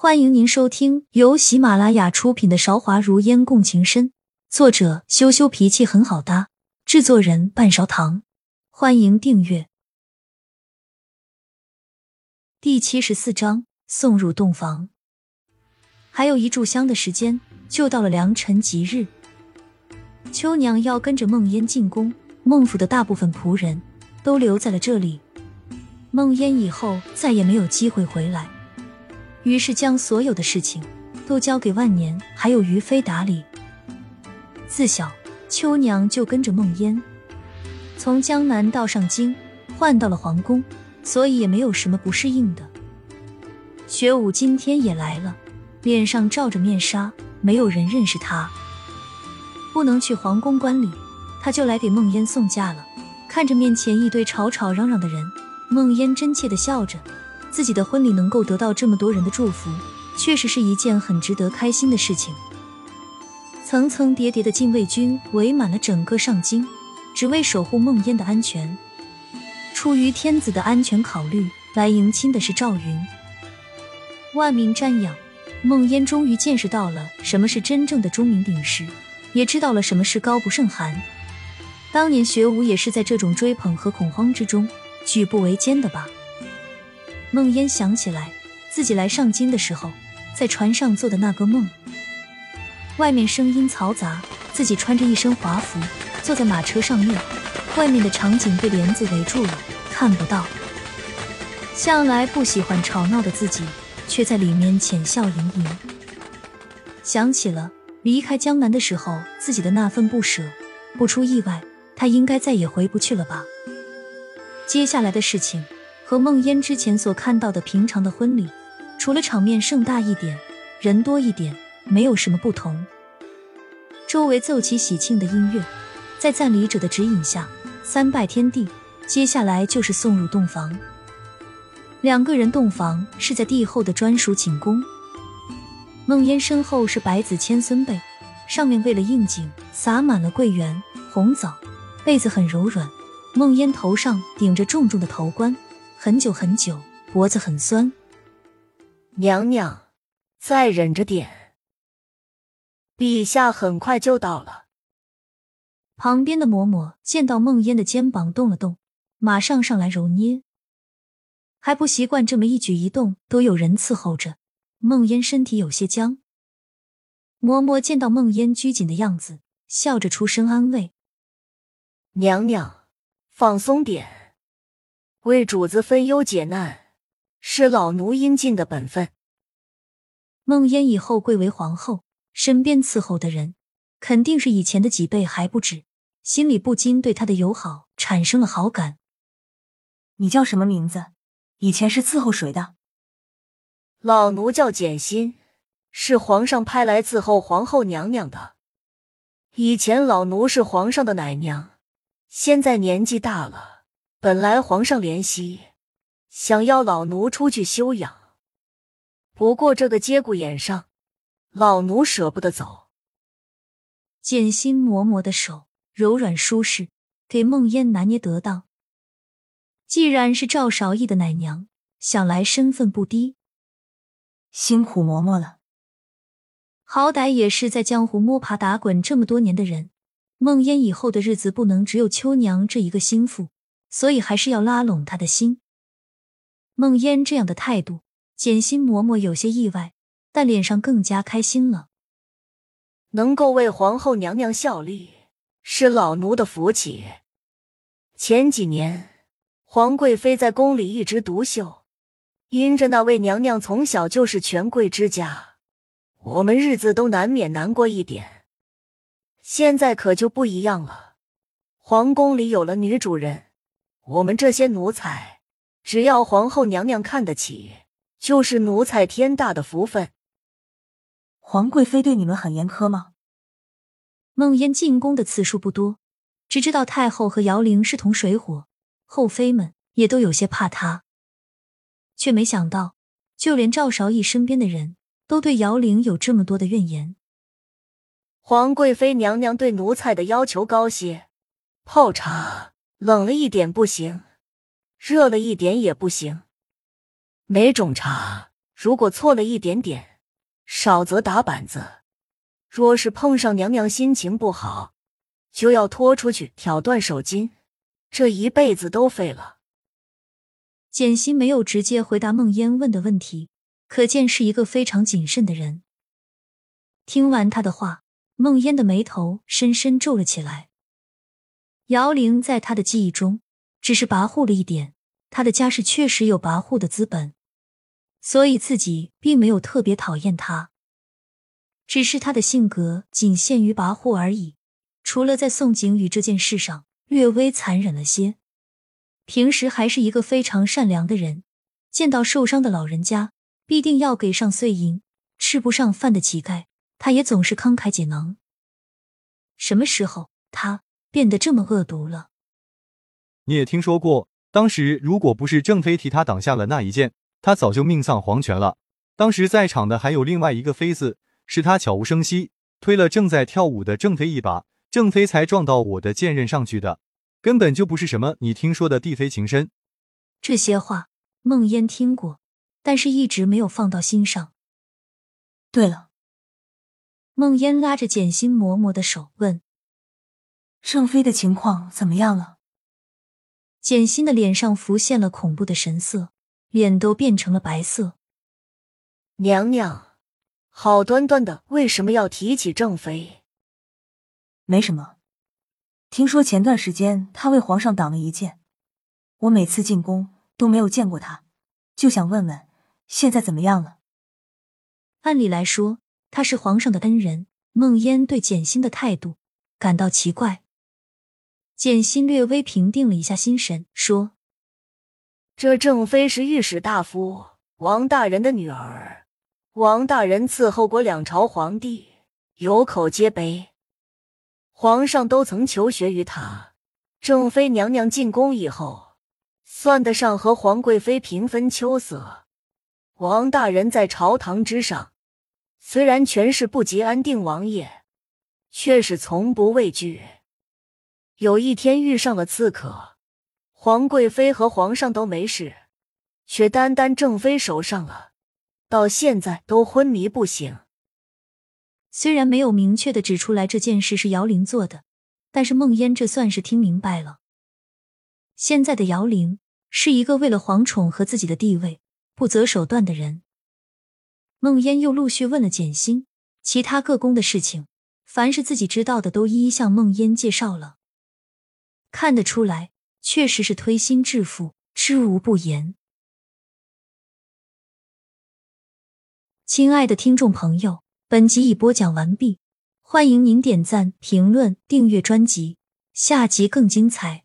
欢迎您收听由喜马拉雅出品的《韶华如烟共情深》，作者羞羞脾气很好搭，制作人半勺糖。欢迎订阅。第七十四章送入洞房，还有一炷香的时间，就到了良辰吉日。秋娘要跟着梦烟进宫，孟府的大部分仆人都留在了这里。梦烟以后再也没有机会回来。于是将所有的事情都交给万年还有于飞打理。自小秋娘就跟着梦烟，从江南到上京，换到了皇宫，所以也没有什么不适应的。学武今天也来了，脸上罩着面纱，没有人认识他，不能去皇宫观礼，他就来给梦烟送嫁了。看着面前一堆吵吵嚷嚷的人，梦烟真切的笑着。自己的婚礼能够得到这么多人的祝福，确实是一件很值得开心的事情。层层叠叠的禁卫军围满了整个上京，只为守护梦烟的安全。出于天子的安全考虑，来迎亲的是赵云。万民瞻仰，梦烟终于见识到了什么是真正的钟鸣鼎食，也知道了什么是高不胜寒。当年学武也是在这种追捧和恐慌之中举步维艰的吧。梦烟想起来，自己来上京的时候，在船上做的那个梦。外面声音嘈杂，自己穿着一身华服，坐在马车上面，外面的场景被帘子围住了，看不到。向来不喜欢吵闹的自己，却在里面浅笑盈盈。想起了离开江南的时候，自己的那份不舍。不出意外，他应该再也回不去了吧？接下来的事情。和梦烟之前所看到的平常的婚礼，除了场面盛大一点，人多一点，没有什么不同。周围奏起喜庆的音乐，在赞礼者的指引下，三拜天地，接下来就是送入洞房。两个人洞房是在帝后的专属寝宫。梦烟身后是百子千孙被，上面为了应景，撒满了桂圆、红枣，被子很柔软。梦烟头上顶着重重的头冠。很久很久，脖子很酸。娘娘，再忍着点，陛下很快就到了。旁边的嬷嬷见到梦烟的肩膀动了动，马上上来揉捏。还不习惯这么一举一动都有人伺候着，梦烟身体有些僵。嬷嬷见到梦烟拘谨的样子，笑着出声安慰：“娘娘，放松点。”为主子分忧解难，是老奴应尽的本分。梦烟以后贵为皇后，身边伺候的人肯定是以前的几倍还不止，心里不禁对她的友好产生了好感。你叫什么名字？以前是伺候谁的？老奴叫简心，是皇上派来伺候皇后娘娘的。以前老奴是皇上的奶娘，现在年纪大了。本来皇上怜惜，想要老奴出去休养，不过这个节骨眼上，老奴舍不得走。简心嬷嬷的手柔软舒适，给梦烟拿捏得当。既然是赵韶义的奶娘，想来身份不低。辛苦嬷嬷了，好歹也是在江湖摸爬打滚这么多年的人，梦烟以后的日子不能只有秋娘这一个心腹。所以还是要拉拢他的心。梦烟这样的态度，简心嬷嬷有些意外，但脸上更加开心了。能够为皇后娘娘效力，是老奴的福气。前几年，皇贵妃在宫里一枝独秀，因着那位娘娘从小就是权贵之家，我们日子都难免难过一点。现在可就不一样了，皇宫里有了女主人。我们这些奴才，只要皇后娘娘看得起，就是奴才天大的福分。皇贵妃对你们很严苛吗？梦嫣进宫的次数不多，只知道太后和姚玲是同水火，后妃们也都有些怕她，却没想到，就连赵韶义身边的人都对姚玲有这么多的怨言。皇贵妃娘娘对奴才的要求高些，泡茶。冷了一点不行，热了一点也不行。每种茶如果错了一点点，少则打板子；若是碰上娘娘心情不好，就要拖出去挑断手筋，这一辈子都废了。简心没有直接回答孟烟问的问题，可见是一个非常谨慎的人。听完他的话，孟烟的眉头深深皱了起来。姚玲在他的记忆中只是跋扈了一点，他的家世确实有跋扈的资本。所以自己并没有特别讨厌他，只是他的性格仅限于跋扈而已。除了在宋景宇这件事上略微残忍了些，平时还是一个非常善良的人。见到受伤的老人家，必定要给上碎银；吃不上饭的乞丐，他也总是慷慨解囊。什么时候他变得这么恶毒了？你也听说过，当时如果不是郑飞替他挡下了那一剑。他早就命丧黄泉了。当时在场的还有另外一个妃子，是他悄无声息推了正在跳舞的郑飞一把，郑飞才撞到我的剑刃上去的，根本就不是什么你听说的地妃情深。这些话梦烟听过，但是一直没有放到心上。对了，梦烟拉着简心嬷嬷的手问：“郑妃的情况怎么样了？”简心的脸上浮现了恐怖的神色。脸都变成了白色。娘娘，好端端的，为什么要提起郑妃？没什么，听说前段时间他为皇上挡了一剑，我每次进宫都没有见过他，就想问问现在怎么样了。按理来说，他是皇上的恩人。孟烟对简心的态度感到奇怪。简心略微平定了一下心神，说。这郑妃是御史大夫王大人的女儿，王大人伺候过两朝皇帝，有口皆碑，皇上都曾求学于他。郑妃娘娘进宫以后，算得上和皇贵妃平分秋色。王大人在朝堂之上，虽然权势不及安定王爷，却是从不畏惧。有一天遇上了刺客。皇贵妃和皇上都没事，却单单正妃手上了，到现在都昏迷不醒。虽然没有明确的指出来这件事是姚玲做的，但是孟烟这算是听明白了。现在的姚玲是一个为了皇宠和自己的地位不择手段的人。孟烟又陆续问了简心其他各宫的事情，凡是自己知道的都一一向孟烟介绍了。看得出来。确实是推心置腹，知无不言。亲爱的听众朋友，本集已播讲完毕，欢迎您点赞、评论、订阅专辑，下集更精彩。